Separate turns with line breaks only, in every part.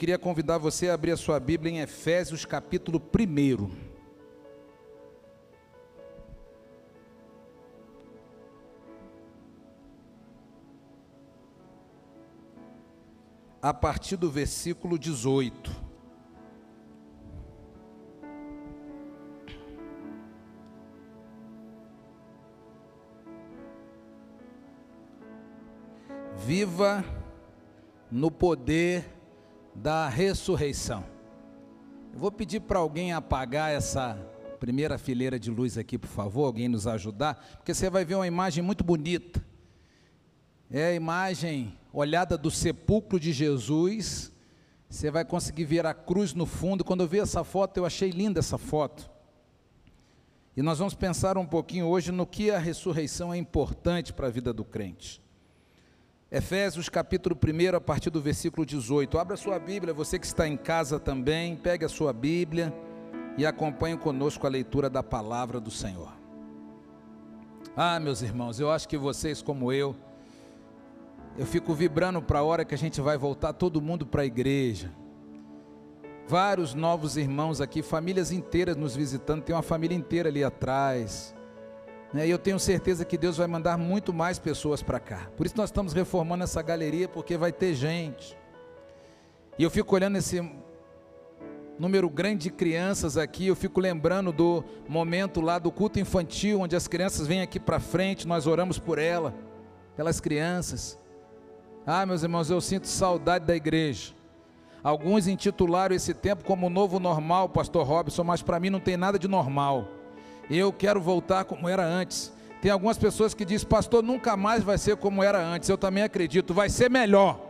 queria convidar você a abrir a sua Bíblia em Efésios capítulo 1. A partir do versículo 18. Viva no poder da ressurreição. Eu vou pedir para alguém apagar essa primeira fileira de luz aqui, por favor, alguém nos ajudar, porque você vai ver uma imagem muito bonita. É a imagem olhada do sepulcro de Jesus. Você vai conseguir ver a cruz no fundo. Quando eu vi essa foto, eu achei linda essa foto. E nós vamos pensar um pouquinho hoje no que a ressurreição é importante para a vida do crente. Efésios capítulo 1, a partir do versículo 18. Abra sua Bíblia, você que está em casa também, pegue a sua Bíblia e acompanhe conosco a leitura da palavra do Senhor. Ah, meus irmãos, eu acho que vocês, como eu, eu fico vibrando para a hora que a gente vai voltar todo mundo para a igreja. Vários novos irmãos aqui, famílias inteiras nos visitando, tem uma família inteira ali atrás. Né? E eu tenho certeza que Deus vai mandar muito mais pessoas para cá. Por isso nós estamos reformando essa galeria, porque vai ter gente. E eu fico olhando esse número grande de crianças aqui, eu fico lembrando do momento lá do culto infantil, onde as crianças vêm aqui para frente, nós oramos por ela, pelas crianças. Ah, meus irmãos, eu sinto saudade da igreja. Alguns intitularam esse tempo como novo normal, pastor Robson, mas para mim não tem nada de normal. Eu quero voltar como era antes. Tem algumas pessoas que dizem, pastor, nunca mais vai ser como era antes. Eu também acredito, vai ser melhor.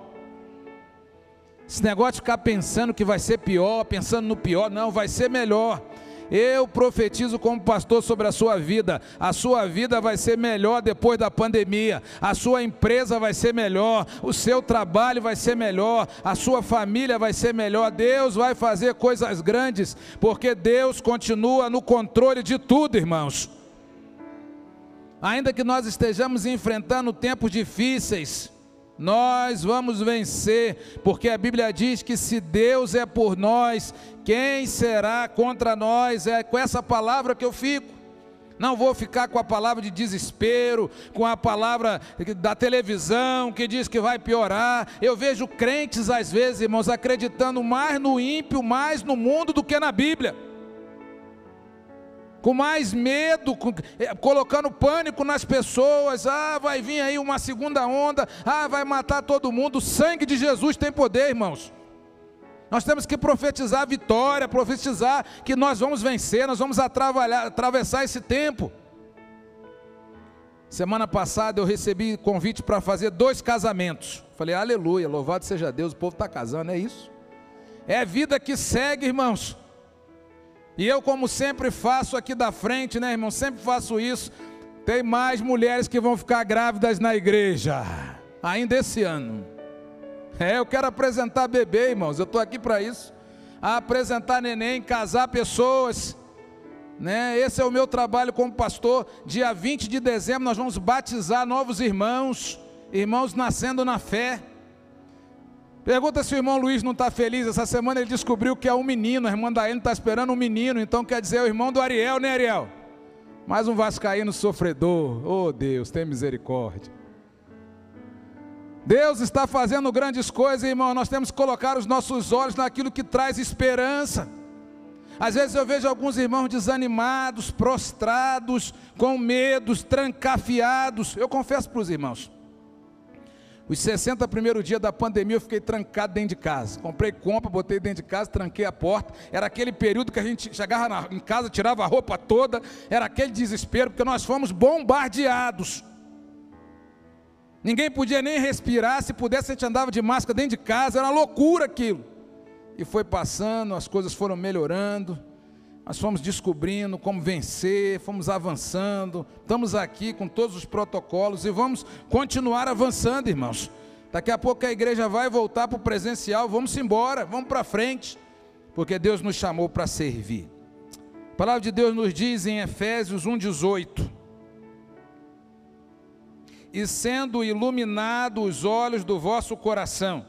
Esse negócio de ficar pensando que vai ser pior, pensando no pior, não, vai ser melhor. Eu profetizo como pastor sobre a sua vida. A sua vida vai ser melhor depois da pandemia. A sua empresa vai ser melhor. O seu trabalho vai ser melhor. A sua família vai ser melhor. Deus vai fazer coisas grandes, porque Deus continua no controle de tudo, irmãos. Ainda que nós estejamos enfrentando tempos difíceis, nós vamos vencer, porque a Bíblia diz que se Deus é por nós, quem será contra nós? É com essa palavra que eu fico. Não vou ficar com a palavra de desespero, com a palavra da televisão que diz que vai piorar. Eu vejo crentes, às vezes, irmãos, acreditando mais no ímpio, mais no mundo do que na Bíblia com mais medo, com, é, colocando pânico nas pessoas. Ah, vai vir aí uma segunda onda. Ah, vai matar todo mundo. O sangue de Jesus tem poder, irmãos. Nós temos que profetizar vitória, profetizar que nós vamos vencer, nós vamos atravessar esse tempo. Semana passada eu recebi convite para fazer dois casamentos. Falei, aleluia, louvado seja Deus, o povo está casando, é isso. É vida que segue, irmãos. E eu, como sempre faço aqui da frente, né, irmão? Sempre faço isso. Tem mais mulheres que vão ficar grávidas na igreja, ainda esse ano. É, eu quero apresentar bebê, irmãos. Eu estou aqui para isso. apresentar neném, casar pessoas. Né? Esse é o meu trabalho como pastor. Dia 20 de dezembro nós vamos batizar novos irmãos, irmãos nascendo na fé. Pergunta se o irmão Luiz não está feliz. Essa semana ele descobriu que é um menino. A irmã Daene está esperando um menino. Então quer dizer, é o irmão do Ariel, né, Ariel? Mais um vascaíno sofredor. Oh, Deus, tem misericórdia. Deus está fazendo grandes coisas, irmão. Nós temos que colocar os nossos olhos naquilo que traz esperança. Às vezes eu vejo alguns irmãos desanimados, prostrados, com medos, trancafiados. Eu confesso para os irmãos, os 60 primeiros dias da pandemia eu fiquei trancado dentro de casa. Comprei compra, botei dentro de casa, tranquei a porta. Era aquele período que a gente chegava na, em casa, tirava a roupa toda. Era aquele desespero, porque nós fomos bombardeados. Ninguém podia nem respirar. Se pudesse, a gente andava de máscara dentro de casa. Era uma loucura aquilo. E foi passando, as coisas foram melhorando. Nós fomos descobrindo como vencer, fomos avançando, estamos aqui com todos os protocolos e vamos continuar avançando, irmãos. Daqui a pouco a igreja vai voltar para o presencial, vamos embora, vamos para frente, porque Deus nos chamou para servir. A palavra de Deus nos diz em Efésios 1,18: E sendo iluminados os olhos do vosso coração,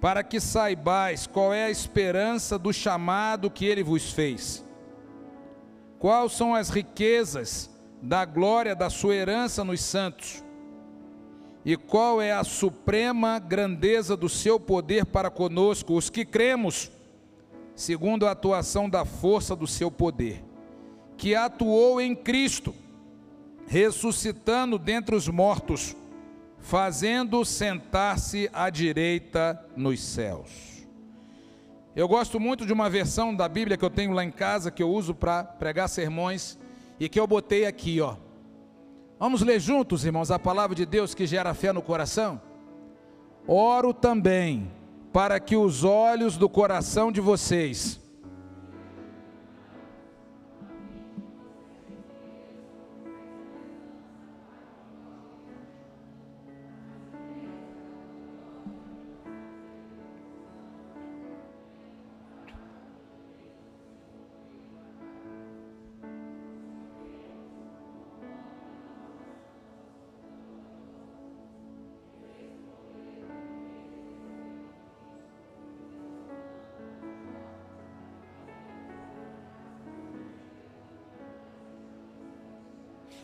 para que saibais qual é a esperança do chamado que ele vos fez. Quais são as riquezas da glória da sua herança nos santos? E qual é a suprema grandeza do seu poder para conosco, os que cremos, segundo a atuação da força do seu poder, que atuou em Cristo, ressuscitando dentre os mortos, fazendo sentar-se à direita nos céus. Eu gosto muito de uma versão da Bíblia que eu tenho lá em casa, que eu uso para pregar sermões, e que eu botei aqui, ó. Vamos ler juntos, irmãos, a palavra de Deus que gera fé no coração? Oro também para que os olhos do coração de vocês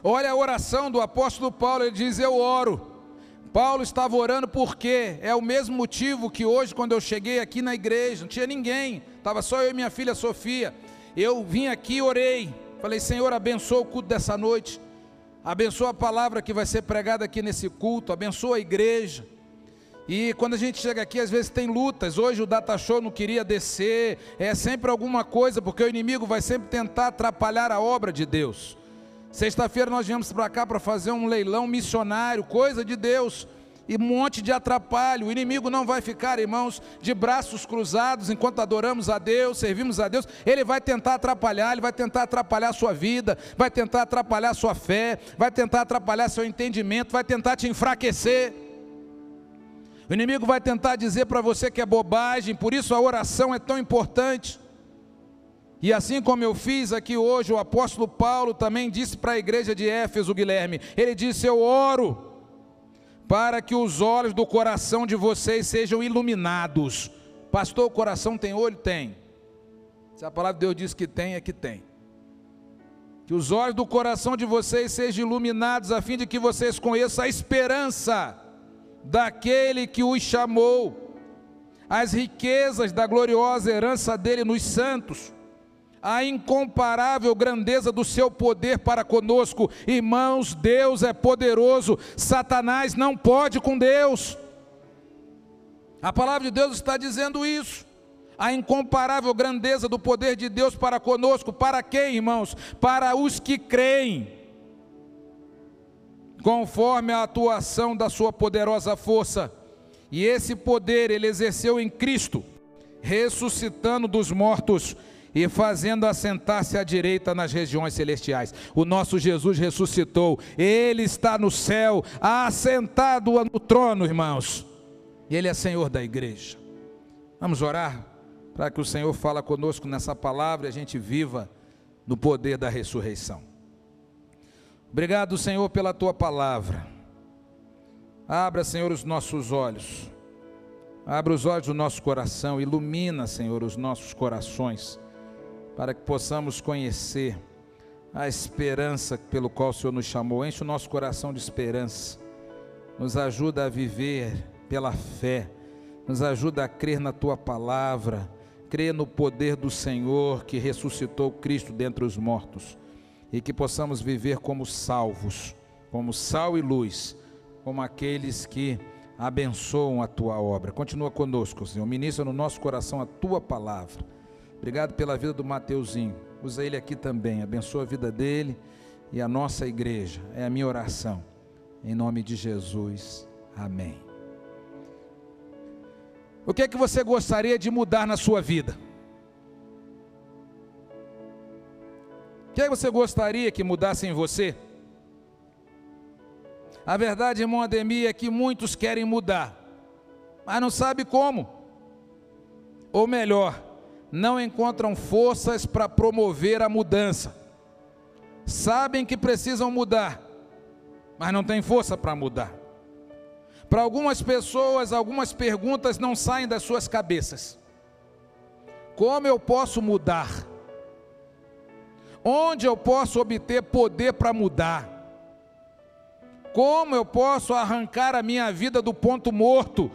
Olha a oração do apóstolo Paulo, ele diz: Eu oro. Paulo estava orando porque é o mesmo motivo que hoje, quando eu cheguei aqui na igreja, não tinha ninguém, estava só eu e minha filha Sofia. Eu vim aqui, orei, falei: Senhor, abençoa o culto dessa noite, abençoa a palavra que vai ser pregada aqui nesse culto, abençoa a igreja. E quando a gente chega aqui, às vezes tem lutas. Hoje o Data Show não queria descer, é sempre alguma coisa, porque o inimigo vai sempre tentar atrapalhar a obra de Deus. Sexta-feira nós viemos para cá para fazer um leilão missionário, coisa de Deus, e um monte de atrapalho. O inimigo não vai ficar, irmãos, de braços cruzados enquanto adoramos a Deus, servimos a Deus. Ele vai tentar atrapalhar, ele vai tentar atrapalhar a sua vida, vai tentar atrapalhar a sua fé, vai tentar atrapalhar seu entendimento, vai tentar te enfraquecer. O inimigo vai tentar dizer para você que é bobagem, por isso a oração é tão importante. E assim como eu fiz aqui hoje, o apóstolo Paulo também disse para a igreja de Éfeso, Guilherme: ele disse: Eu oro para que os olhos do coração de vocês sejam iluminados. Pastor, o coração tem olho? Tem. Se a palavra de Deus diz que tem, é que tem. Que os olhos do coração de vocês sejam iluminados, a fim de que vocês conheçam a esperança daquele que os chamou, as riquezas da gloriosa herança dele nos santos a incomparável grandeza do seu poder para conosco. Irmãos, Deus é poderoso, Satanás não pode com Deus. A palavra de Deus está dizendo isso. A incomparável grandeza do poder de Deus para conosco, para quem, irmãos? Para os que creem, conforme a atuação da Sua poderosa força. E esse poder ele exerceu em Cristo, ressuscitando dos mortos e fazendo assentar-se à direita nas regiões celestiais. O nosso Jesus ressuscitou, ele está no céu, assentado no trono, irmãos. Ele é Senhor da igreja. Vamos orar para que o Senhor fala conosco nessa palavra e a gente viva no poder da ressurreição. Obrigado, Senhor, pela tua palavra. Abra, Senhor, os nossos olhos. Abra os olhos do nosso coração, ilumina, Senhor, os nossos corações para que possamos conhecer a esperança pelo qual o Senhor nos chamou. Enche o nosso coração de esperança, nos ajuda a viver pela fé, nos ajuda a crer na tua palavra, crer no poder do Senhor que ressuscitou Cristo dentre os mortos e que possamos viver como salvos, como sal e luz, como aqueles que abençoam a tua obra. Continua conosco, Senhor. Ministra no nosso coração a tua palavra Obrigado pela vida do Mateuzinho. Usa ele aqui também. Abençoa a vida dele e a nossa igreja. É a minha oração. Em nome de Jesus. Amém. O que é que você gostaria de mudar na sua vida? O que é que você gostaria que mudasse em você? A verdade, irmão Ademir, é que muitos querem mudar, mas não sabe como. Ou melhor, não encontram forças para promover a mudança. Sabem que precisam mudar, mas não têm força para mudar. Para algumas pessoas, algumas perguntas não saem das suas cabeças. Como eu posso mudar? Onde eu posso obter poder para mudar? Como eu posso arrancar a minha vida do ponto morto?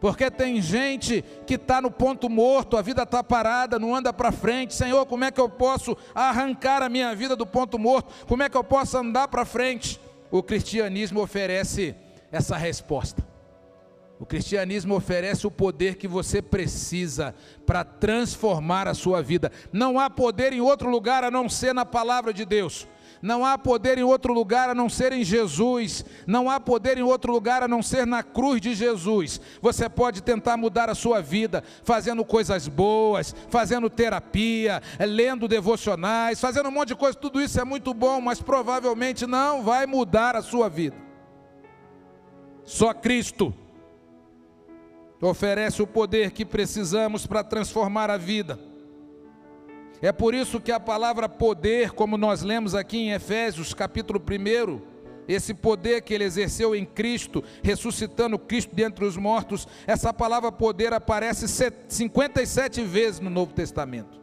Porque tem gente que está no ponto morto, a vida está parada, não anda para frente. Senhor, como é que eu posso arrancar a minha vida do ponto morto? Como é que eu posso andar para frente? O cristianismo oferece essa resposta. O cristianismo oferece o poder que você precisa para transformar a sua vida. Não há poder em outro lugar a não ser na palavra de Deus. Não há poder em outro lugar a não ser em Jesus. Não há poder em outro lugar a não ser na cruz de Jesus. Você pode tentar mudar a sua vida fazendo coisas boas, fazendo terapia, lendo devocionais, fazendo um monte de coisa. Tudo isso é muito bom, mas provavelmente não vai mudar a sua vida. Só Cristo oferece o poder que precisamos para transformar a vida. É por isso que a palavra poder, como nós lemos aqui em Efésios, capítulo 1, esse poder que ele exerceu em Cristo, ressuscitando Cristo dentre os mortos, essa palavra poder aparece 57 vezes no Novo Testamento.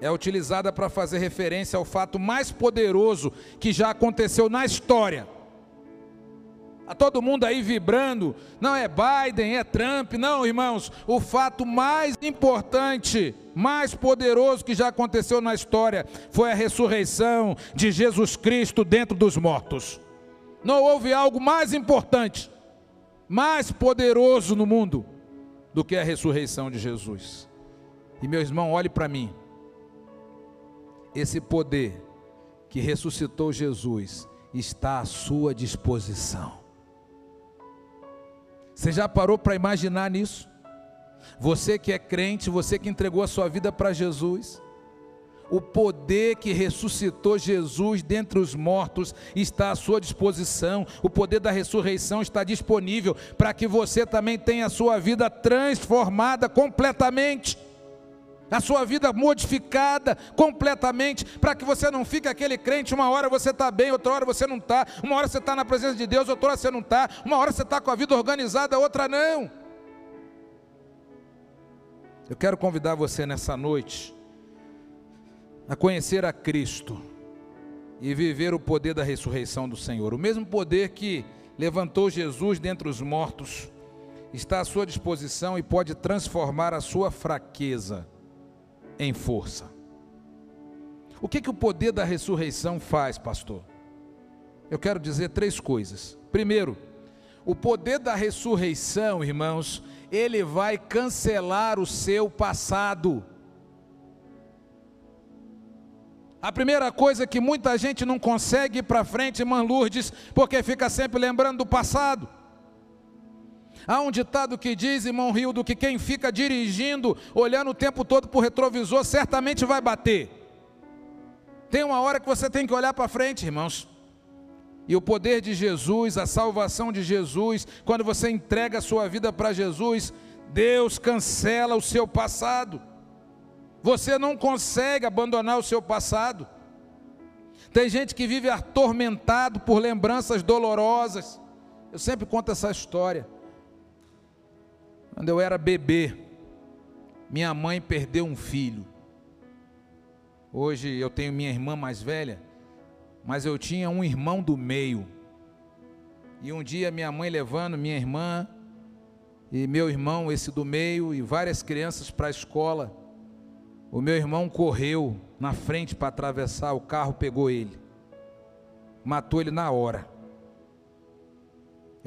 É utilizada para fazer referência ao fato mais poderoso que já aconteceu na história a todo mundo aí vibrando, não é Biden, é Trump, não, irmãos, o fato mais importante, mais poderoso que já aconteceu na história foi a ressurreição de Jesus Cristo dentro dos mortos. Não houve algo mais importante, mais poderoso no mundo do que a ressurreição de Jesus. E meu irmão, olhe para mim. Esse poder que ressuscitou Jesus está à sua disposição. Você já parou para imaginar nisso? Você que é crente, você que entregou a sua vida para Jesus, o poder que ressuscitou Jesus dentre os mortos está à sua disposição, o poder da ressurreição está disponível para que você também tenha a sua vida transformada completamente a sua vida modificada completamente, para que você não fique aquele crente, uma hora você está bem, outra hora você não está, uma hora você está na presença de Deus, outra hora você não está, uma hora você está com a vida organizada, outra não. Eu quero convidar você nessa noite a conhecer a Cristo e viver o poder da ressurreição do Senhor, o mesmo poder que levantou Jesus dentre os mortos, está à sua disposição e pode transformar a sua fraqueza em força. O que, que o poder da ressurreição faz, pastor? Eu quero dizer três coisas. Primeiro, o poder da ressurreição, irmãos, ele vai cancelar o seu passado. A primeira coisa que muita gente não consegue ir para frente, irmã Lourdes, porque fica sempre lembrando do passado. Há um ditado que diz, irmão Rildo, que quem fica dirigindo, olhando o tempo todo para o retrovisor, certamente vai bater. Tem uma hora que você tem que olhar para frente, irmãos. E o poder de Jesus, a salvação de Jesus, quando você entrega a sua vida para Jesus, Deus cancela o seu passado. Você não consegue abandonar o seu passado. Tem gente que vive atormentado por lembranças dolorosas. Eu sempre conto essa história. Quando eu era bebê, minha mãe perdeu um filho. Hoje eu tenho minha irmã mais velha, mas eu tinha um irmão do meio. E um dia minha mãe levando minha irmã e meu irmão, esse do meio, e várias crianças para a escola. O meu irmão correu na frente para atravessar, o carro pegou ele, matou ele na hora.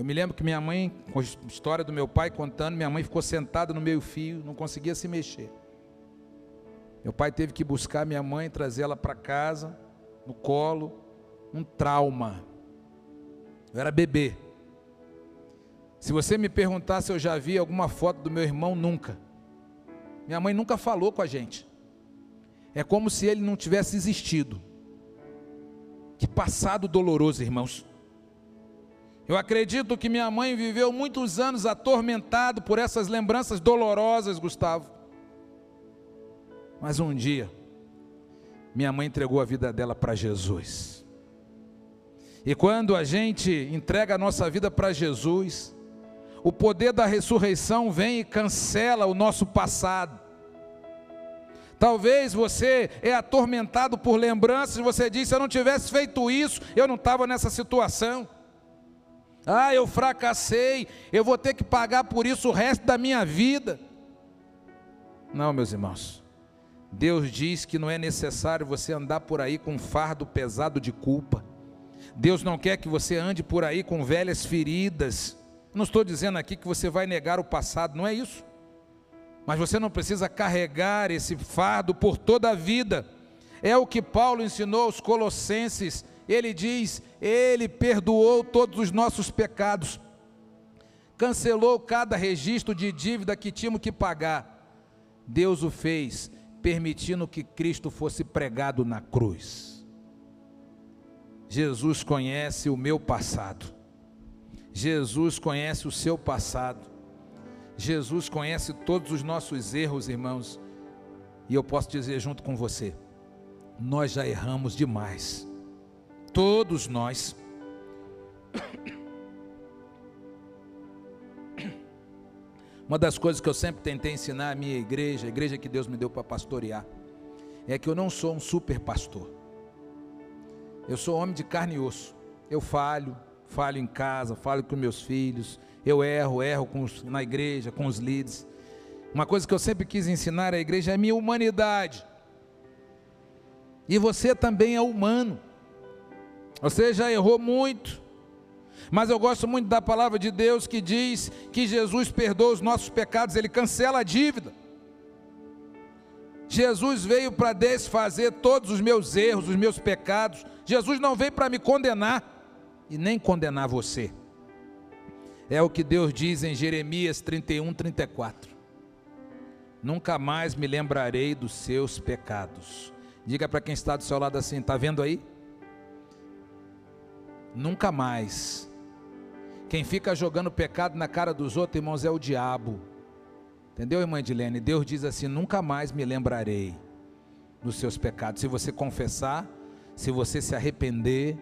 Eu me lembro que minha mãe, com a história do meu pai contando, minha mãe ficou sentada no meio fio, não conseguia se mexer. Meu pai teve que buscar minha mãe, trazer ela para casa, no colo, um trauma. Eu era bebê. Se você me perguntar se eu já vi alguma foto do meu irmão, nunca. Minha mãe nunca falou com a gente. É como se ele não tivesse existido. Que passado doloroso, irmãos. Eu acredito que minha mãe viveu muitos anos atormentado por essas lembranças dolorosas, Gustavo. Mas um dia, minha mãe entregou a vida dela para Jesus. E quando a gente entrega a nossa vida para Jesus, o poder da ressurreição vem e cancela o nosso passado. Talvez você é atormentado por lembranças, você diz: se eu não tivesse feito isso, eu não estava nessa situação. Ah, eu fracassei, eu vou ter que pagar por isso o resto da minha vida. Não, meus irmãos. Deus diz que não é necessário você andar por aí com um fardo pesado de culpa. Deus não quer que você ande por aí com velhas feridas. Não estou dizendo aqui que você vai negar o passado, não é isso. Mas você não precisa carregar esse fardo por toda a vida. É o que Paulo ensinou aos Colossenses. Ele diz: Ele perdoou todos os nossos pecados, cancelou cada registro de dívida que tínhamos que pagar. Deus o fez permitindo que Cristo fosse pregado na cruz. Jesus conhece o meu passado. Jesus conhece o seu passado. Jesus conhece todos os nossos erros, irmãos. E eu posso dizer junto com você: nós já erramos demais. Todos nós. Uma das coisas que eu sempre tentei ensinar à minha igreja, a igreja que Deus me deu para pastorear, é que eu não sou um super pastor. Eu sou homem de carne e osso. Eu falho, falho em casa, falho com meus filhos, eu erro, erro os, na igreja, com os líderes. Uma coisa que eu sempre quis ensinar à igreja é a minha humanidade. E você também é humano. Você já errou muito. Mas eu gosto muito da palavra de Deus que diz que Jesus perdoa os nossos pecados, ele cancela a dívida. Jesus veio para desfazer todos os meus erros, os meus pecados. Jesus não veio para me condenar e nem condenar você. É o que Deus diz em Jeremias 31, 34. Nunca mais me lembrarei dos seus pecados. Diga para quem está do seu lado assim: está vendo aí? Nunca mais quem fica jogando pecado na cara dos outros, irmãos, é o diabo. Entendeu, irmã Edilene? Deus diz assim: nunca mais me lembrarei dos seus pecados. Se você confessar, se você se arrepender,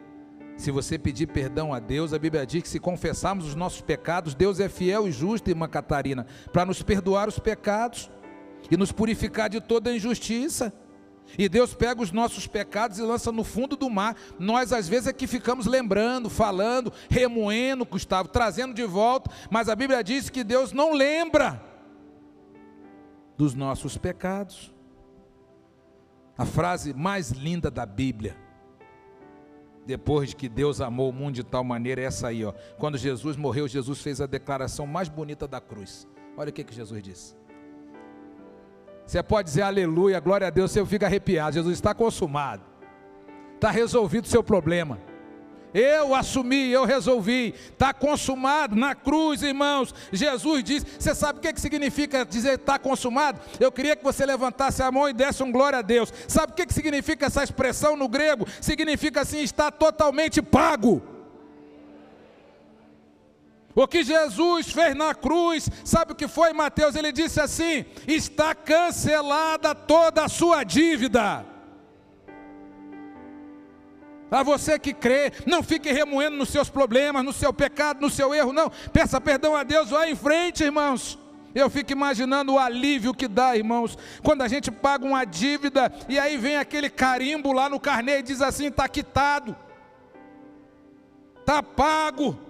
se você pedir perdão a Deus, a Bíblia diz que se confessarmos os nossos pecados, Deus é fiel e justo, irmã Catarina, para nos perdoar os pecados e nos purificar de toda injustiça. E Deus pega os nossos pecados e lança no fundo do mar. Nós, às vezes, é que ficamos lembrando, falando, remoendo, Gustavo, trazendo de volta. Mas a Bíblia diz que Deus não lembra dos nossos pecados. A frase mais linda da Bíblia, depois de que Deus amou o mundo de tal maneira, é essa aí, ó. Quando Jesus morreu, Jesus fez a declaração mais bonita da cruz. Olha o que, que Jesus disse. Você pode dizer aleluia, glória a Deus, você fica arrepiado. Jesus está consumado, está resolvido o seu problema. Eu assumi, eu resolvi, está consumado na cruz, irmãos. Jesus disse: Você sabe o que, que significa dizer está consumado? Eu queria que você levantasse a mão e desse um glória a Deus. Sabe o que, que significa essa expressão no grego? Significa assim: está totalmente pago. O que Jesus fez na cruz, sabe o que foi, Mateus? Ele disse assim: está cancelada toda a sua dívida. A você que crê, não fique remoendo nos seus problemas, no seu pecado, no seu erro, não. Peça perdão a Deus, vá em frente, irmãos. Eu fico imaginando o alívio que dá, irmãos, quando a gente paga uma dívida e aí vem aquele carimbo lá no carnê e diz assim: está quitado, está pago.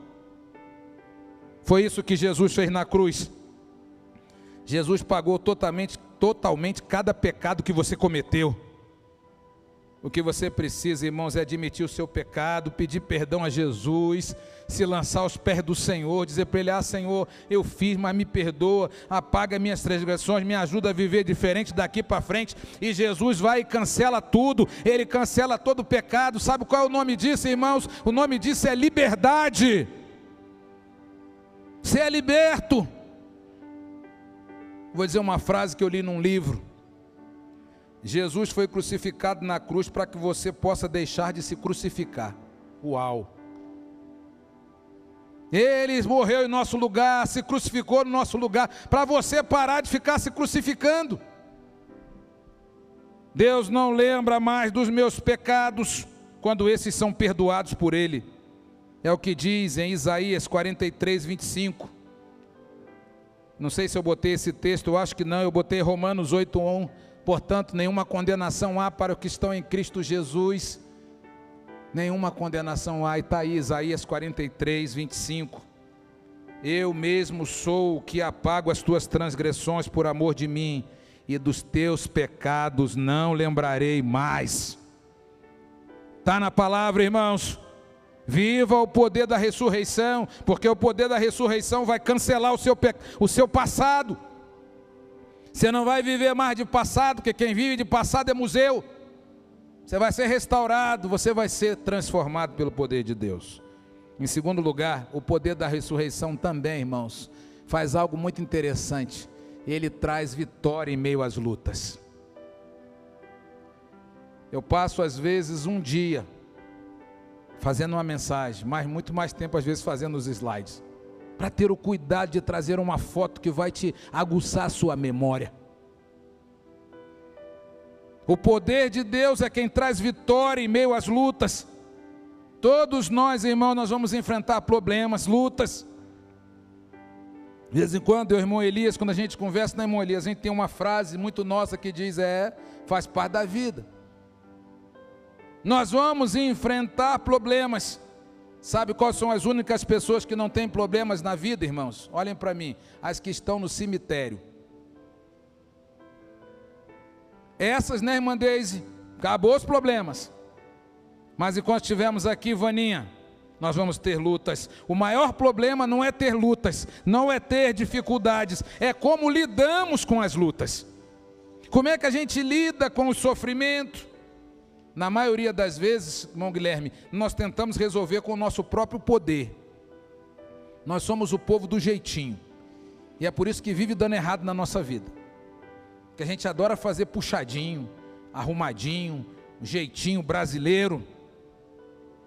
Foi isso que Jesus fez na cruz. Jesus pagou totalmente, totalmente cada pecado que você cometeu. O que você precisa, irmãos, é admitir o seu pecado, pedir perdão a Jesus, se lançar aos pés do Senhor, dizer para Ele: Ah, Senhor, eu fiz, mas me perdoa, apaga minhas transgressões, me ajuda a viver diferente daqui para frente. E Jesus vai e cancela tudo, Ele cancela todo o pecado. Sabe qual é o nome disso, irmãos? O nome disso é liberdade. Você é liberto. Vou dizer uma frase que eu li num livro. Jesus foi crucificado na cruz para que você possa deixar de se crucificar. Uau! Ele morreu em nosso lugar, se crucificou no nosso lugar, para você parar de ficar se crucificando. Deus não lembra mais dos meus pecados quando esses são perdoados por Ele. É o que diz em Isaías 43, 25. Não sei se eu botei esse texto, eu acho que não, eu botei Romanos 8, 1. Portanto, nenhuma condenação há para os que estão em Cristo Jesus. Nenhuma condenação há. E está aí Isaías 43, 25. Eu mesmo sou o que apago as tuas transgressões por amor de mim, e dos teus pecados não lembrarei mais. Está na palavra, irmãos. Viva o poder da ressurreição, porque o poder da ressurreição vai cancelar o seu, o seu passado. Você não vai viver mais de passado, porque quem vive de passado é museu. Você vai ser restaurado, você vai ser transformado pelo poder de Deus. Em segundo lugar, o poder da ressurreição também, irmãos, faz algo muito interessante. Ele traz vitória em meio às lutas. Eu passo às vezes um dia fazendo uma mensagem, mas muito mais tempo às vezes fazendo os slides, para ter o cuidado de trazer uma foto que vai te aguçar a sua memória. O poder de Deus é quem traz vitória em meio às lutas. Todos nós, irmão, nós vamos enfrentar problemas, lutas. De vez em quando, o irmão Elias, quando a gente conversa na irmão Elias, a gente tem uma frase muito nossa que diz: é, faz parte da vida. Nós vamos enfrentar problemas. Sabe quais são as únicas pessoas que não têm problemas na vida, irmãos? Olhem para mim, as que estão no cemitério. Essas, né, irmã Deise? Acabou os problemas. Mas enquanto estivermos aqui, Vaninha, nós vamos ter lutas. O maior problema não é ter lutas, não é ter dificuldades, é como lidamos com as lutas. Como é que a gente lida com o sofrimento? Na maioria das vezes, irmão Guilherme, nós tentamos resolver com o nosso próprio poder. Nós somos o povo do jeitinho. E é por isso que vive dando errado na nossa vida. Que a gente adora fazer puxadinho, arrumadinho, jeitinho brasileiro.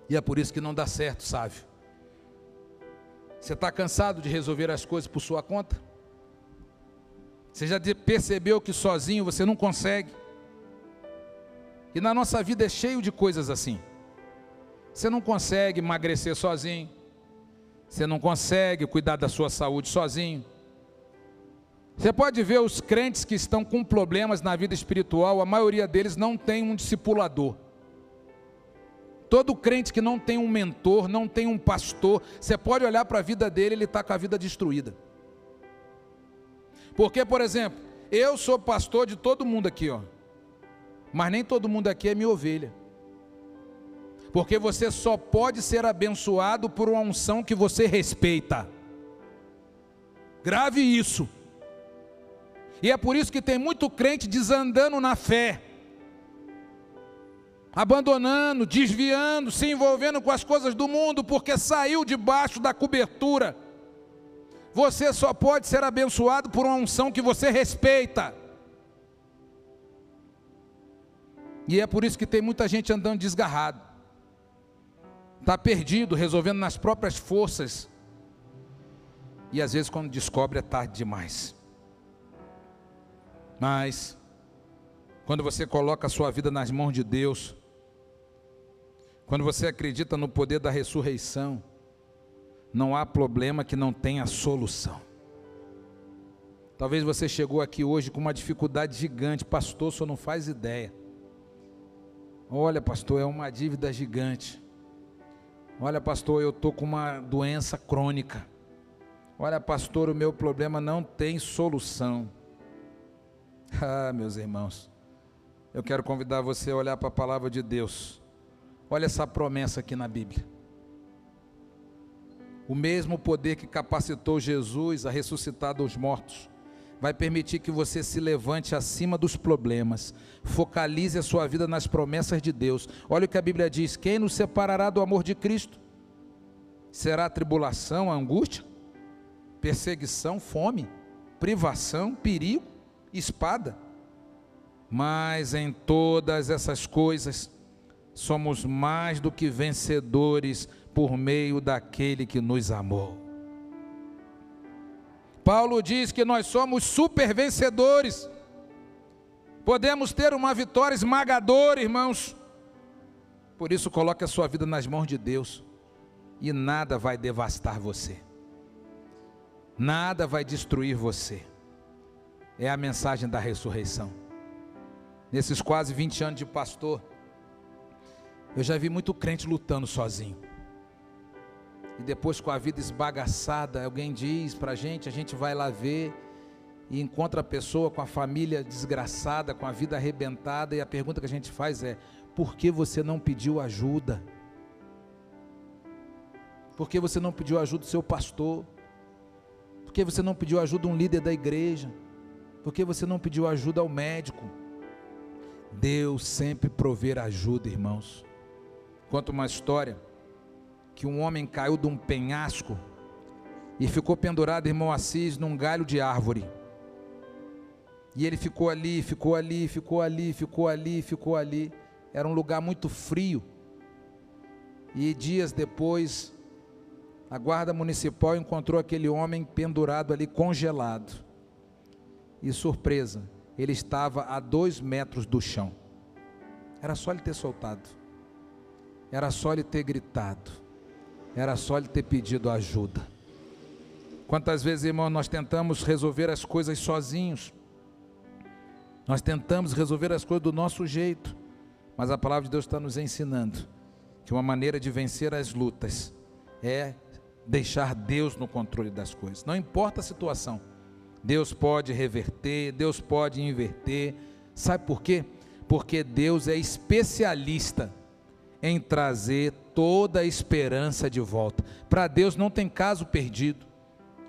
E é por isso que não dá certo, sabe? Você está cansado de resolver as coisas por sua conta? Você já percebeu que sozinho você não consegue? E na nossa vida é cheio de coisas assim. Você não consegue emagrecer sozinho. Você não consegue cuidar da sua saúde sozinho. Você pode ver os crentes que estão com problemas na vida espiritual, a maioria deles não tem um discipulador. Todo crente que não tem um mentor, não tem um pastor, você pode olhar para a vida dele, ele está com a vida destruída. Porque, por exemplo, eu sou pastor de todo mundo aqui, ó. Mas nem todo mundo aqui é minha ovelha. Porque você só pode ser abençoado por uma unção que você respeita. Grave isso. E é por isso que tem muito crente desandando na fé, abandonando, desviando, se envolvendo com as coisas do mundo, porque saiu debaixo da cobertura. Você só pode ser abençoado por uma unção que você respeita. E é por isso que tem muita gente andando desgarrado. Está perdido, resolvendo nas próprias forças. E às vezes, quando descobre, é tarde demais. Mas, quando você coloca a sua vida nas mãos de Deus, quando você acredita no poder da ressurreição, não há problema que não tenha solução. Talvez você chegou aqui hoje com uma dificuldade gigante, pastor, só não faz ideia. Olha, pastor, é uma dívida gigante. Olha, pastor, eu estou com uma doença crônica. Olha, pastor, o meu problema não tem solução. Ah, meus irmãos, eu quero convidar você a olhar para a palavra de Deus. Olha essa promessa aqui na Bíblia. O mesmo poder que capacitou Jesus a ressuscitar dos mortos vai permitir que você se levante acima dos problemas, focalize a sua vida nas promessas de Deus. Olha o que a Bíblia diz: quem nos separará do amor de Cristo? Será tribulação, angústia, perseguição, fome, privação, perigo, espada? Mas em todas essas coisas, somos mais do que vencedores por meio daquele que nos amou. Paulo diz que nós somos super vencedores. Podemos ter uma vitória esmagadora, irmãos. Por isso, coloque a sua vida nas mãos de Deus. e nada vai devastar você. Nada vai destruir você. É a mensagem da ressurreição. Nesses quase 20 anos de pastor, eu já vi muito crente lutando sozinho. E depois com a vida esbagaçada, alguém diz para a gente, a gente vai lá ver e encontra a pessoa com a família desgraçada, com a vida arrebentada, e a pergunta que a gente faz é: por que você não pediu ajuda? Por que você não pediu ajuda do seu pastor? Por que você não pediu ajuda de um líder da igreja? Por que você não pediu ajuda ao médico? Deus sempre prover ajuda, irmãos. Conta uma história que um homem caiu de um penhasco e ficou pendurado, irmão Assis, num galho de árvore. E ele ficou ali, ficou ali, ficou ali, ficou ali, ficou ali. Era um lugar muito frio. E dias depois, a guarda municipal encontrou aquele homem pendurado ali, congelado. E surpresa, ele estava a dois metros do chão. Era só ele ter soltado. Era só ele ter gritado. Era só ele ter pedido ajuda. Quantas vezes, irmão, nós tentamos resolver as coisas sozinhos. Nós tentamos resolver as coisas do nosso jeito. Mas a palavra de Deus está nos ensinando que uma maneira de vencer as lutas é deixar Deus no controle das coisas. Não importa a situação. Deus pode reverter, Deus pode inverter. Sabe por quê? Porque Deus é especialista em trazer toda a esperança de volta. Para Deus não tem caso perdido.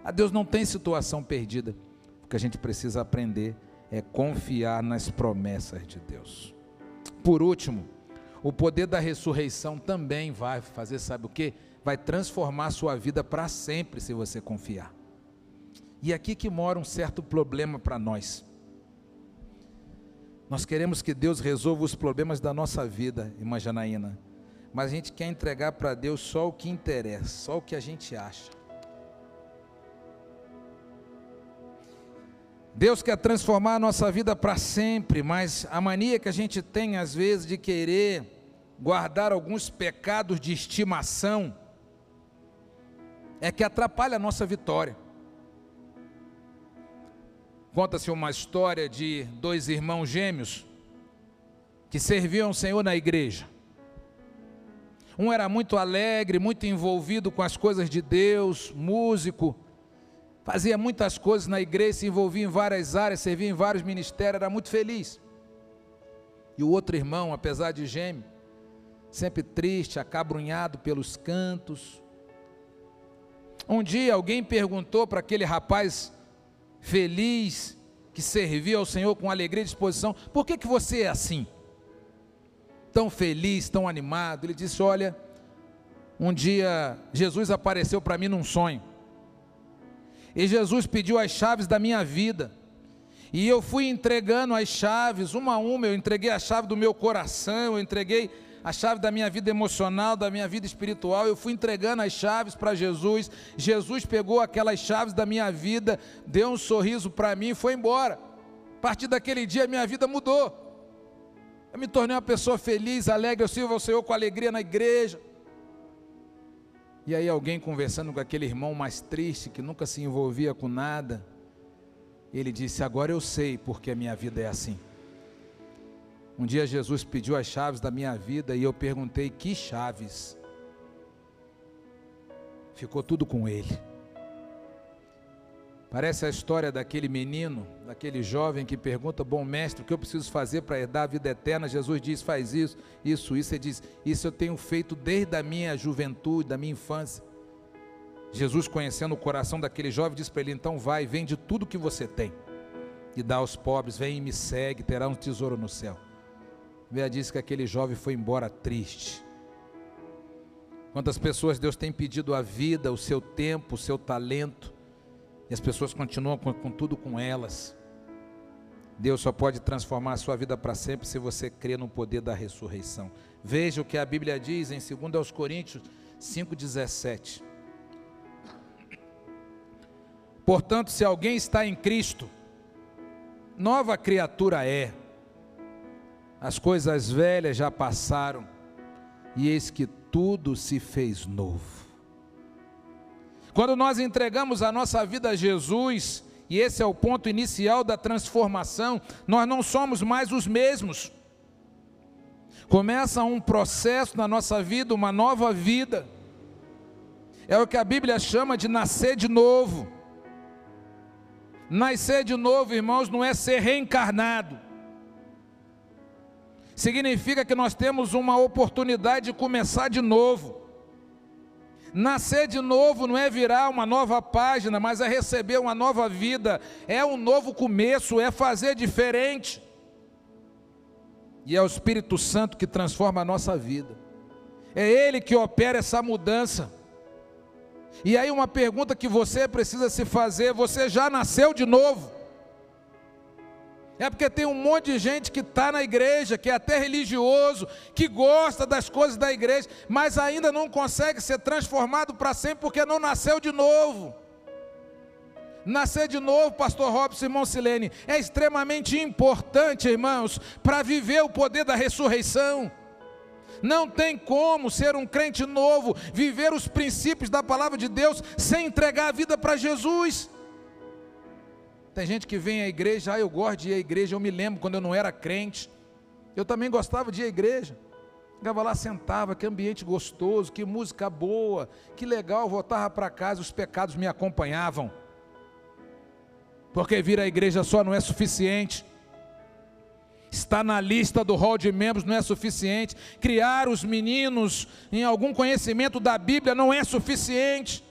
A Deus não tem situação perdida. O que a gente precisa aprender é confiar nas promessas de Deus. Por último, o poder da ressurreição também vai fazer, sabe o que? Vai transformar a sua vida para sempre se você confiar. E é aqui que mora um certo problema para nós. Nós queremos que Deus resolva os problemas da nossa vida, irmã Janaína, mas a gente quer entregar para Deus só o que interessa, só o que a gente acha. Deus quer transformar a nossa vida para sempre, mas a mania que a gente tem às vezes de querer guardar alguns pecados de estimação é que atrapalha a nossa vitória. Conta-se uma história de dois irmãos gêmeos que serviam o Senhor na igreja. Um era muito alegre, muito envolvido com as coisas de Deus, músico, fazia muitas coisas na igreja, se envolvia em várias áreas, servia em vários ministérios, era muito feliz. E o outro irmão, apesar de gêmeo, sempre triste, acabrunhado pelos cantos. Um dia alguém perguntou para aquele rapaz feliz, que servia ao Senhor com alegria e disposição. Por que, que você é assim? Tão feliz, tão animado. Ele disse: Olha, um dia Jesus apareceu para mim num sonho. E Jesus pediu as chaves da minha vida. E eu fui entregando as chaves, uma a uma, eu entreguei a chave do meu coração, eu entreguei a chave da minha vida emocional, da minha vida espiritual. Eu fui entregando as chaves para Jesus. Jesus pegou aquelas chaves da minha vida, deu um sorriso para mim e foi embora. A partir daquele dia, minha vida mudou. Eu me tornei uma pessoa feliz, alegre. Eu sirvo ao Senhor com alegria na igreja. E aí, alguém conversando com aquele irmão mais triste, que nunca se envolvia com nada, ele disse: Agora eu sei porque a minha vida é assim. Um dia Jesus pediu as chaves da minha vida e eu perguntei: que chaves? Ficou tudo com ele. Parece a história daquele menino, daquele jovem que pergunta: Bom mestre, o que eu preciso fazer para herdar a vida eterna? Jesus diz: Faz isso, isso, isso. Ele diz: Isso eu tenho feito desde a minha juventude, da minha infância. Jesus, conhecendo o coração daquele jovem, diz para ele: Então vai, vende tudo que você tem e dá aos pobres, vem e me segue, terá um tesouro no céu. Bíblia diz que aquele jovem foi embora triste. Quantas pessoas Deus tem pedido a vida, o seu tempo, o seu talento, e as pessoas continuam com, com tudo com elas. Deus só pode transformar a sua vida para sempre se você crer no poder da ressurreição. Veja o que a Bíblia diz em 2 Coríntios 5,17. Portanto, se alguém está em Cristo, nova criatura é as coisas velhas já passaram, e eis que tudo se fez novo. Quando nós entregamos a nossa vida a Jesus, e esse é o ponto inicial da transformação, nós não somos mais os mesmos. Começa um processo na nossa vida, uma nova vida. É o que a Bíblia chama de nascer de novo. Nascer de novo, irmãos, não é ser reencarnado. Significa que nós temos uma oportunidade de começar de novo. Nascer de novo não é virar uma nova página, mas é receber uma nova vida, é um novo começo, é fazer diferente. E é o Espírito Santo que transforma a nossa vida, é Ele que opera essa mudança. E aí, uma pergunta que você precisa se fazer: você já nasceu de novo? É porque tem um monte de gente que está na igreja, que é até religioso, que gosta das coisas da igreja, mas ainda não consegue ser transformado para sempre porque não nasceu de novo. Nascer de novo, pastor Robson e irmão Silene, é extremamente importante, irmãos, para viver o poder da ressurreição. Não tem como ser um crente novo, viver os princípios da palavra de Deus sem entregar a vida para Jesus. Tem gente que vem à igreja, ah, eu gosto de ir à igreja, eu me lembro quando eu não era crente. Eu também gostava de ir à igreja. Chegava lá, sentava, que ambiente gostoso, que música boa, que legal, voltava para casa, os pecados me acompanhavam. Porque vir à igreja só não é suficiente. Estar na lista do hall de membros não é suficiente. Criar os meninos em algum conhecimento da Bíblia não é suficiente.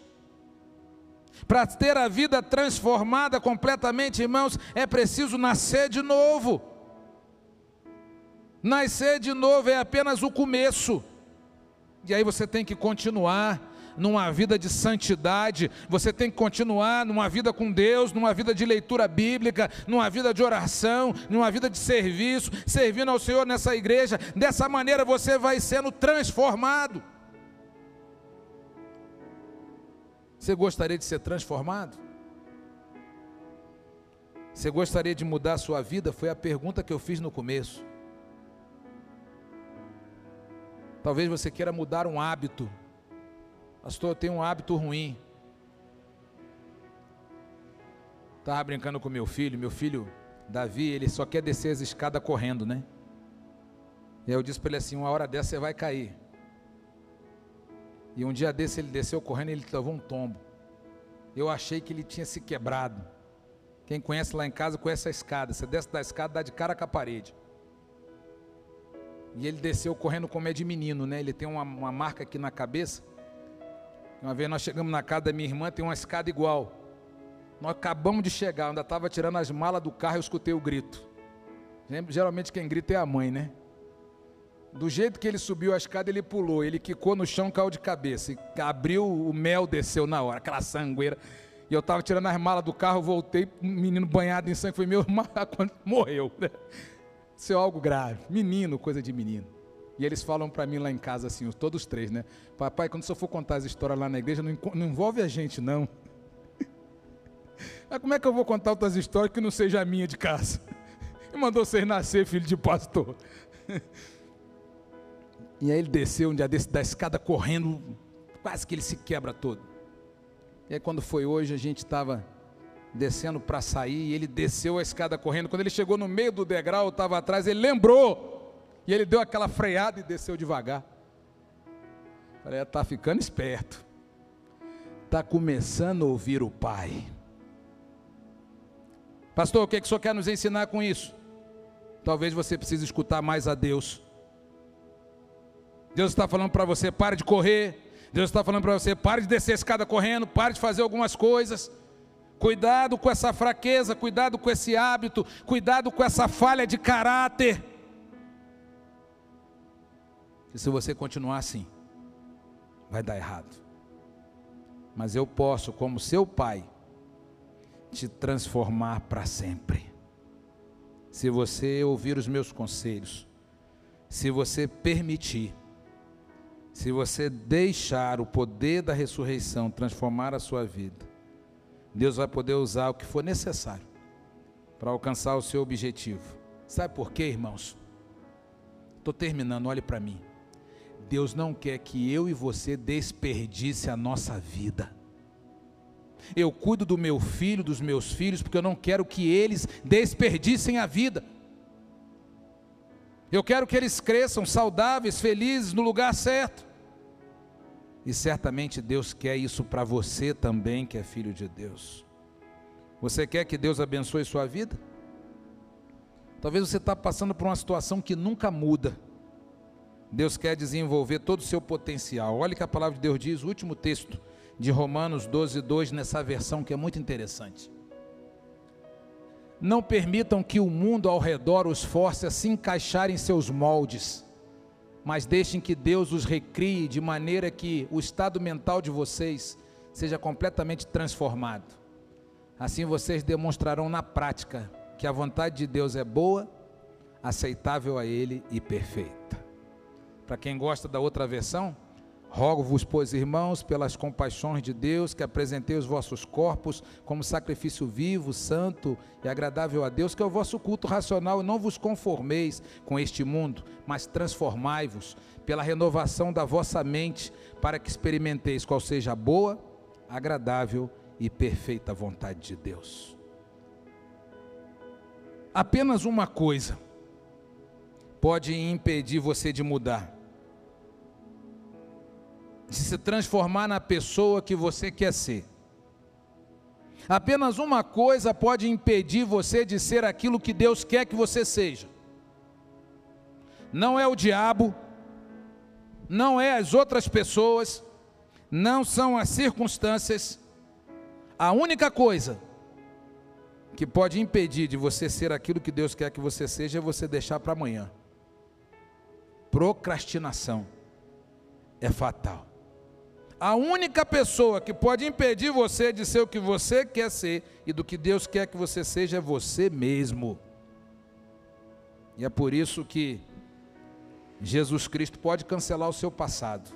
Para ter a vida transformada completamente, irmãos, é preciso nascer de novo. Nascer de novo é apenas o começo. E aí você tem que continuar numa vida de santidade, você tem que continuar numa vida com Deus, numa vida de leitura bíblica, numa vida de oração, numa vida de serviço, servindo ao Senhor nessa igreja. Dessa maneira você vai sendo transformado. Você gostaria de ser transformado? Você gostaria de mudar a sua vida? Foi a pergunta que eu fiz no começo. Talvez você queira mudar um hábito. Pastor, eu tenho um hábito ruim. Estava brincando com meu filho, meu filho Davi, ele só quer descer as escadas correndo, né? E aí eu disse para ele assim: uma hora dessa você vai cair. E um dia desse ele desceu correndo e ele levou um tombo. Eu achei que ele tinha se quebrado. Quem conhece lá em casa conhece a escada. Você desce da escada, dá de cara com a parede. E ele desceu correndo como é de menino, né? Ele tem uma, uma marca aqui na cabeça. Uma vez nós chegamos na casa da minha irmã, tem uma escada igual. Nós acabamos de chegar, ainda estava tirando as malas do carro, eu escutei o grito. Geralmente quem grita é a mãe, né? Do jeito que ele subiu a escada, ele pulou, ele quicou no chão, caiu de cabeça. E abriu, o mel desceu na hora, aquela sangueira. E eu estava tirando as malas do carro, voltei, menino banhado em sangue, foi meu morreu. Né? Isso é algo grave. Menino, coisa de menino. E eles falam para mim lá em casa assim, todos três, né? Papai, quando você for contar as histórias lá na igreja, não, não envolve a gente, não. Mas como é que eu vou contar outras histórias que não seja a minha de casa? E mandou vocês nascer, filho de pastor. E aí ele desceu um dia desse da escada correndo, quase que ele se quebra todo. E aí quando foi hoje, a gente estava descendo para sair, e ele desceu a escada correndo. Quando ele chegou no meio do degrau, estava atrás, ele lembrou. E ele deu aquela freada e desceu devagar. Falei, está ficando esperto. Está começando a ouvir o Pai. Pastor, o que, é que o senhor quer nos ensinar com isso? Talvez você precise escutar mais a Deus Deus está falando para você, pare de correr. Deus está falando para você, pare de descer a escada correndo, pare de fazer algumas coisas. Cuidado com essa fraqueza, cuidado com esse hábito, cuidado com essa falha de caráter. E se você continuar assim, vai dar errado. Mas eu posso, como seu pai, te transformar para sempre. Se você ouvir os meus conselhos, se você permitir, se você deixar o poder da ressurreição transformar a sua vida, Deus vai poder usar o que for necessário para alcançar o seu objetivo. Sabe por quê, irmãos? Estou terminando, olhe para mim. Deus não quer que eu e você desperdice a nossa vida. Eu cuido do meu filho, dos meus filhos, porque eu não quero que eles desperdicem a vida. Eu quero que eles cresçam saudáveis, felizes, no lugar certo. E certamente Deus quer isso para você também, que é filho de Deus. Você quer que Deus abençoe sua vida? Talvez você está passando por uma situação que nunca muda. Deus quer desenvolver todo o seu potencial. Olha que a palavra de Deus diz, o último texto de Romanos 12, 2, nessa versão que é muito interessante. Não permitam que o mundo ao redor os force a se encaixar em seus moldes mas deixem que Deus os recrie de maneira que o estado mental de vocês seja completamente transformado. Assim vocês demonstrarão na prática que a vontade de Deus é boa, aceitável a Ele e perfeita. Para quem gosta da outra versão, Rogo-vos, pois, irmãos, pelas compaixões de Deus, que apresentei os vossos corpos como sacrifício vivo, santo e agradável a Deus, que é o vosso culto racional, não vos conformeis com este mundo, mas transformai-vos pela renovação da vossa mente, para que experimenteis qual seja a boa, agradável e perfeita vontade de Deus. Apenas uma coisa pode impedir você de mudar de se transformar na pessoa que você quer ser. Apenas uma coisa pode impedir você de ser aquilo que Deus quer que você seja. Não é o diabo, não é as outras pessoas, não são as circunstâncias. A única coisa que pode impedir de você ser aquilo que Deus quer que você seja é você deixar para amanhã. Procrastinação é fatal. A única pessoa que pode impedir você de ser o que você quer ser e do que Deus quer que você seja é você mesmo. E é por isso que Jesus Cristo pode cancelar o seu passado.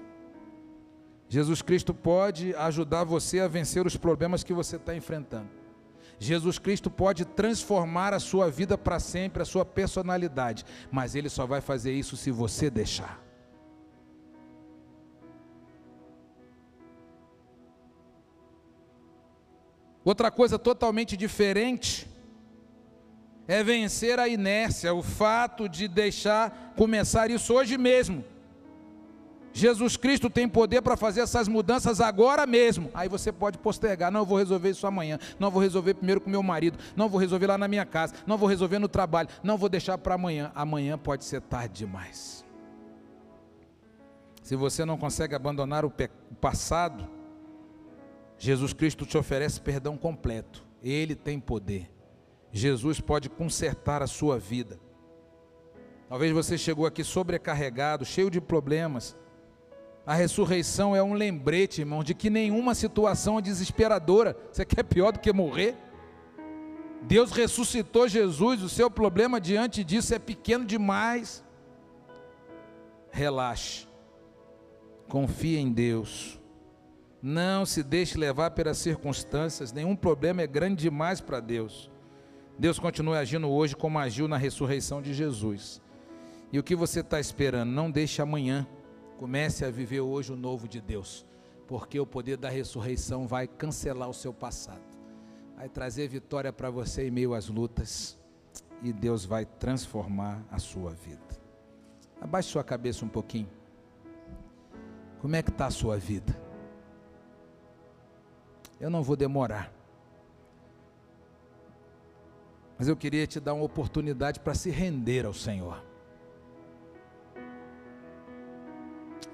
Jesus Cristo pode ajudar você a vencer os problemas que você está enfrentando. Jesus Cristo pode transformar a sua vida para sempre, a sua personalidade, mas Ele só vai fazer isso se você deixar. Outra coisa totalmente diferente é vencer a inércia, o fato de deixar começar isso hoje mesmo. Jesus Cristo tem poder para fazer essas mudanças agora mesmo. Aí você pode postergar. Não, eu vou resolver isso amanhã. Não, vou resolver primeiro com meu marido. Não, vou resolver lá na minha casa. Não, vou resolver no trabalho. Não, vou deixar para amanhã. Amanhã pode ser tarde demais. Se você não consegue abandonar o passado, Jesus Cristo te oferece perdão completo. Ele tem poder. Jesus pode consertar a sua vida. Talvez você chegou aqui sobrecarregado, cheio de problemas. A ressurreição é um lembrete, irmão, de que nenhuma situação é desesperadora. Você quer pior do que morrer? Deus ressuscitou Jesus, o seu problema diante disso é pequeno demais. Relaxe. Confie em Deus. Não se deixe levar pelas circunstâncias, nenhum problema é grande demais para Deus. Deus continua agindo hoje como agiu na ressurreição de Jesus. E o que você está esperando? Não deixe amanhã. Comece a viver hoje o novo de Deus, porque o poder da ressurreição vai cancelar o seu passado, vai trazer vitória para você em meio às lutas, e Deus vai transformar a sua vida. Abaixe sua cabeça um pouquinho. Como é que está a sua vida? Eu não vou demorar. Mas eu queria te dar uma oportunidade para se render ao Senhor.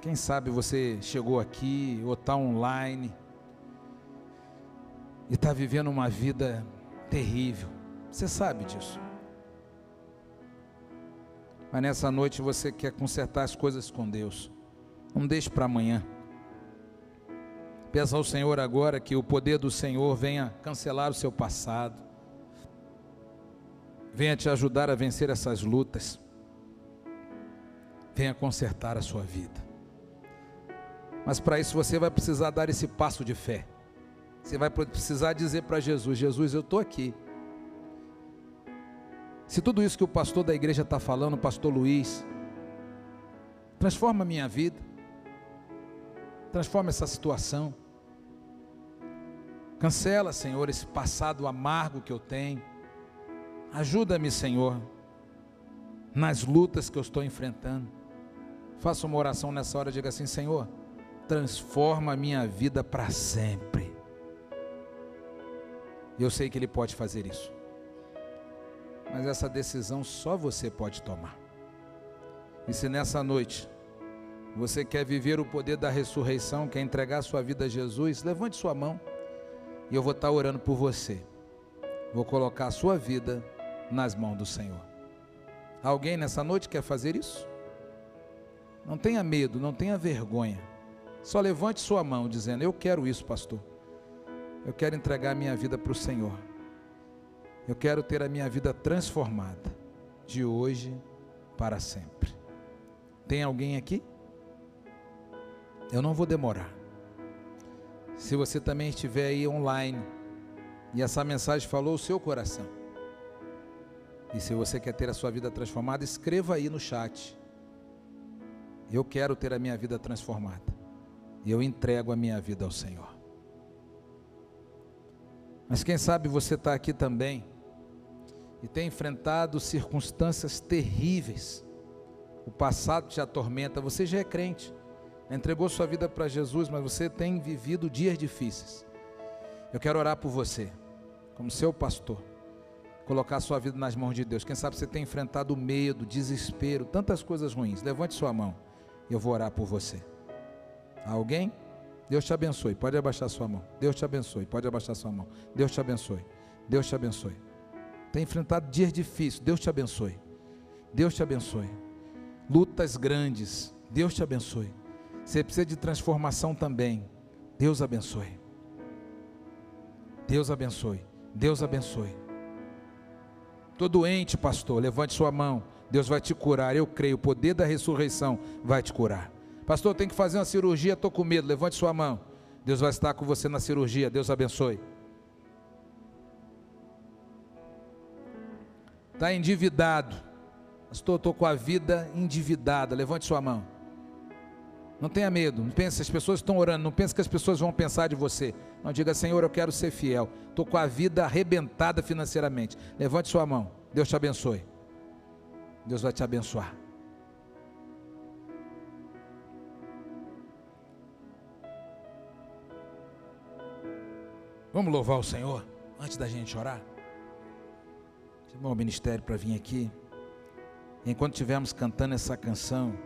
Quem sabe você chegou aqui ou está online e está vivendo uma vida terrível. Você sabe disso. Mas nessa noite você quer consertar as coisas com Deus. Não deixe para amanhã. Peça ao Senhor agora que o poder do Senhor venha cancelar o seu passado, venha te ajudar a vencer essas lutas, venha consertar a sua vida. Mas para isso você vai precisar dar esse passo de fé. Você vai precisar dizer para Jesus: Jesus, eu estou aqui. Se tudo isso que o pastor da igreja está falando, o pastor Luiz, transforma a minha vida, transforma essa situação. Cancela, Senhor, esse passado amargo que eu tenho. Ajuda-me, Senhor, nas lutas que eu estou enfrentando. Faça uma oração nessa hora, diga assim: Senhor, transforma a minha vida para sempre. Eu sei que Ele pode fazer isso, mas essa decisão só você pode tomar. E se nessa noite você quer viver o poder da ressurreição, quer entregar sua vida a Jesus, levante sua mão e eu vou estar orando por você. Vou colocar a sua vida nas mãos do Senhor. Alguém nessa noite quer fazer isso? Não tenha medo, não tenha vergonha. Só levante sua mão dizendo: Eu quero isso, pastor. Eu quero entregar a minha vida para o Senhor. Eu quero ter a minha vida transformada de hoje para sempre. Tem alguém aqui? Eu não vou demorar. Se você também estiver aí online e essa mensagem falou o seu coração. E se você quer ter a sua vida transformada, escreva aí no chat. Eu quero ter a minha vida transformada. E eu entrego a minha vida ao Senhor. Mas quem sabe você está aqui também e tem enfrentado circunstâncias terríveis. O passado te atormenta, você já é crente, entregou sua vida para Jesus, mas você tem vivido dias difíceis. Eu quero orar por você, como seu pastor, colocar sua vida nas mãos de Deus. Quem sabe você tem enfrentado medo, desespero, tantas coisas ruins. Levante sua mão, eu vou orar por você. Alguém? Deus te abençoe. Pode abaixar sua mão. Deus te abençoe. Pode abaixar sua mão. Deus te abençoe. Deus te abençoe. Tem enfrentado dias difíceis. Deus te abençoe. Deus te abençoe. Lutas grandes. Deus te abençoe. Você precisa de transformação também. Deus abençoe. Deus abençoe. Deus abençoe. Estou doente, pastor. Levante sua mão. Deus vai te curar. Eu creio. O poder da ressurreição vai te curar. Pastor, tem que fazer uma cirurgia, estou com medo. Levante sua mão. Deus vai estar com você na cirurgia. Deus abençoe. Está endividado. Pastor, estou com a vida endividada. Levante sua mão. Não tenha medo. Não pense, as pessoas estão orando. Não pense que as pessoas vão pensar de você. Não diga, Senhor, eu quero ser fiel. Estou com a vida arrebentada financeiramente. Levante sua mão. Deus te abençoe. Deus vai te abençoar. Vamos louvar o Senhor antes da gente orar? Chamar o ministério para vir aqui. Enquanto estivermos cantando essa canção,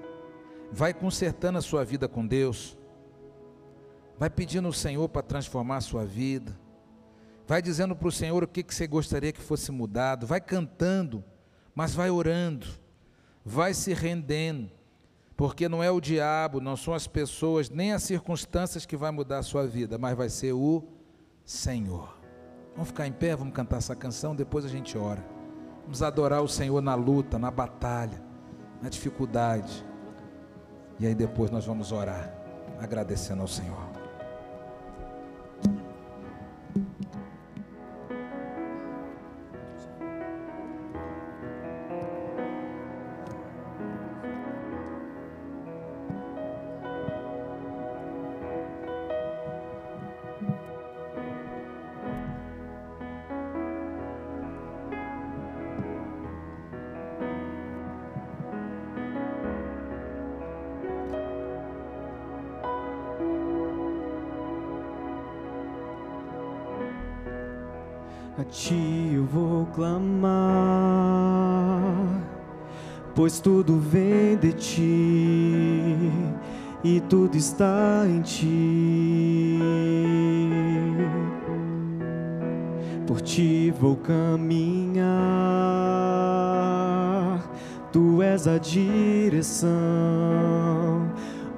vai consertando a sua vida com Deus. Vai pedindo ao Senhor para transformar a sua vida. Vai dizendo para o Senhor o que, que você gostaria que fosse mudado. Vai cantando, mas vai orando. Vai se rendendo. Porque não é o diabo, não são as pessoas, nem as circunstâncias que vai mudar a sua vida, mas vai ser o Senhor. Vamos ficar em pé, vamos cantar essa canção, depois a gente ora. Vamos adorar o Senhor na luta, na batalha, na dificuldade. E aí depois nós vamos orar, agradecendo ao Senhor.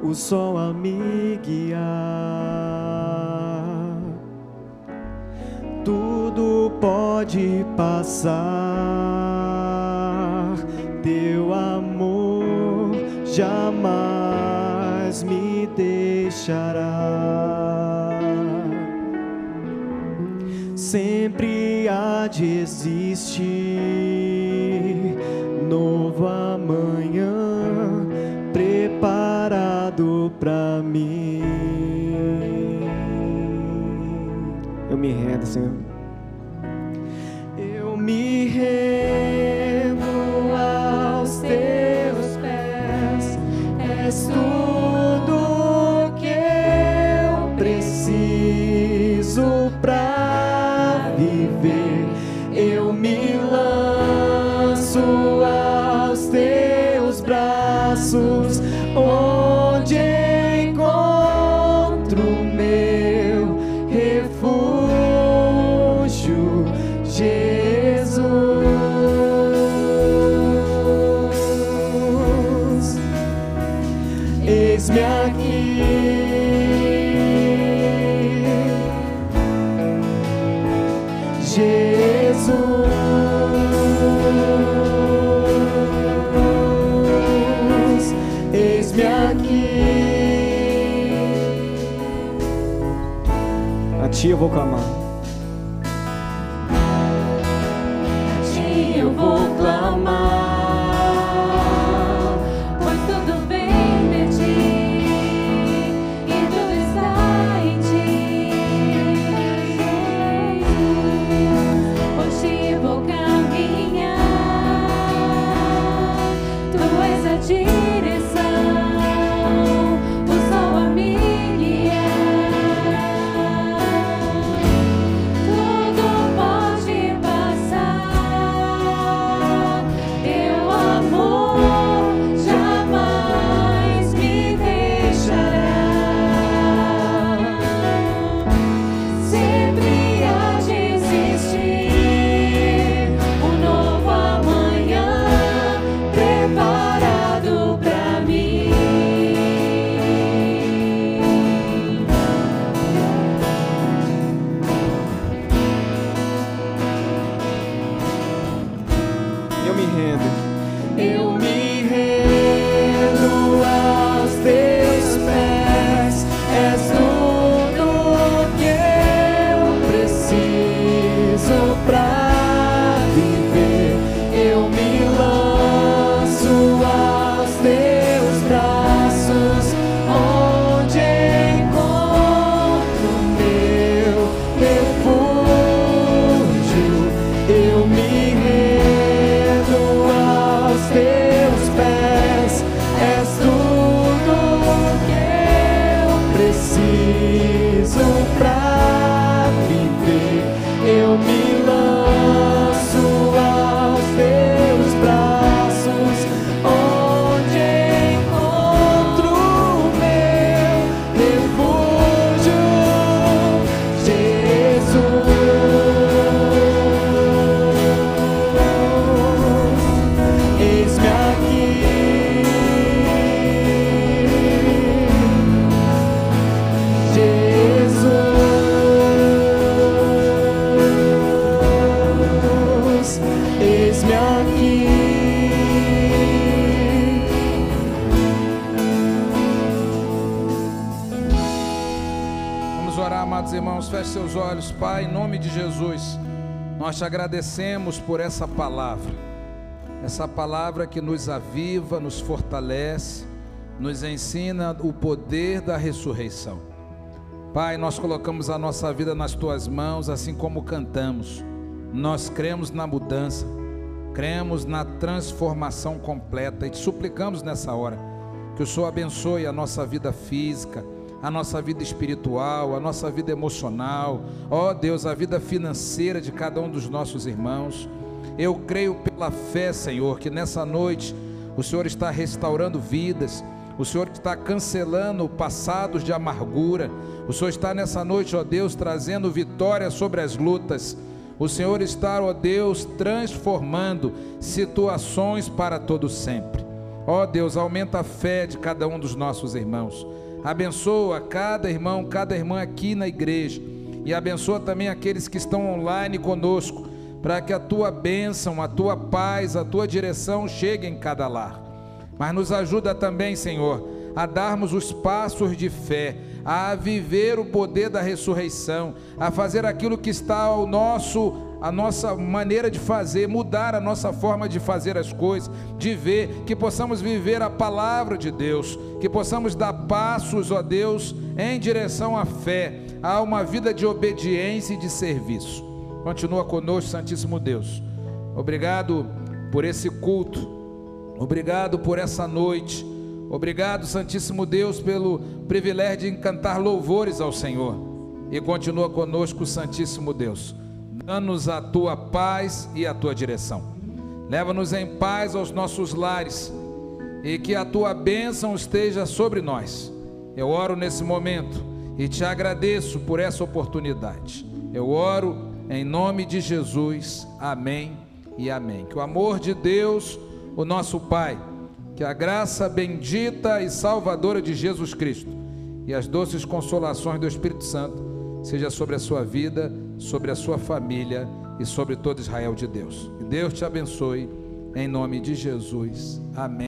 O sol a me guiar tudo pode passar, teu amor jamais me deixará. Sempre há de existir the same. Preciso
Nós te agradecemos por essa palavra, essa palavra que nos aviva, nos fortalece, nos ensina o poder da ressurreição. Pai, nós colocamos a nossa vida nas tuas mãos, assim como cantamos. Nós cremos na mudança, cremos na transformação completa e te suplicamos nessa hora que o Senhor abençoe a nossa vida física, a nossa vida espiritual, a nossa vida emocional, ó Deus, a vida financeira de cada um dos nossos irmãos. Eu creio pela fé, Senhor, que nessa noite o Senhor está restaurando vidas, o Senhor está cancelando passados de amargura, o Senhor está nessa noite, ó Deus, trazendo vitória sobre as lutas. O Senhor está, ó Deus, transformando situações para todo sempre. Ó Deus, aumenta a fé de cada um dos nossos irmãos. Abençoa cada irmão, cada irmã aqui na igreja. E abençoa também aqueles que estão online conosco, para que a tua bênção, a tua paz, a tua direção chegue em cada lar. Mas nos ajuda também, Senhor, a darmos os passos de fé, a viver o poder da ressurreição, a fazer aquilo que está ao nosso a nossa maneira de fazer, mudar a nossa forma de fazer as coisas, de ver, que possamos viver a palavra de Deus, que possamos dar passos, ó Deus, em direção à fé, a uma vida de obediência e de serviço. Continua conosco, Santíssimo Deus. Obrigado por esse culto. Obrigado por essa noite. Obrigado, Santíssimo Deus, pelo privilégio de cantar louvores ao Senhor. E continua conosco, Santíssimo Deus. Dá-nos a tua paz e a tua direção. Leva-nos em paz aos nossos lares e que a tua bênção esteja sobre nós. Eu oro nesse momento e te agradeço por essa oportunidade. Eu oro em nome de Jesus. Amém e amém. Que o amor de Deus, o nosso Pai, que a graça bendita e salvadora de Jesus Cristo e as doces consolações do Espírito Santo seja sobre a sua vida, sobre a sua família e sobre todo Israel de Deus. Que Deus te abençoe em nome de Jesus. Amém.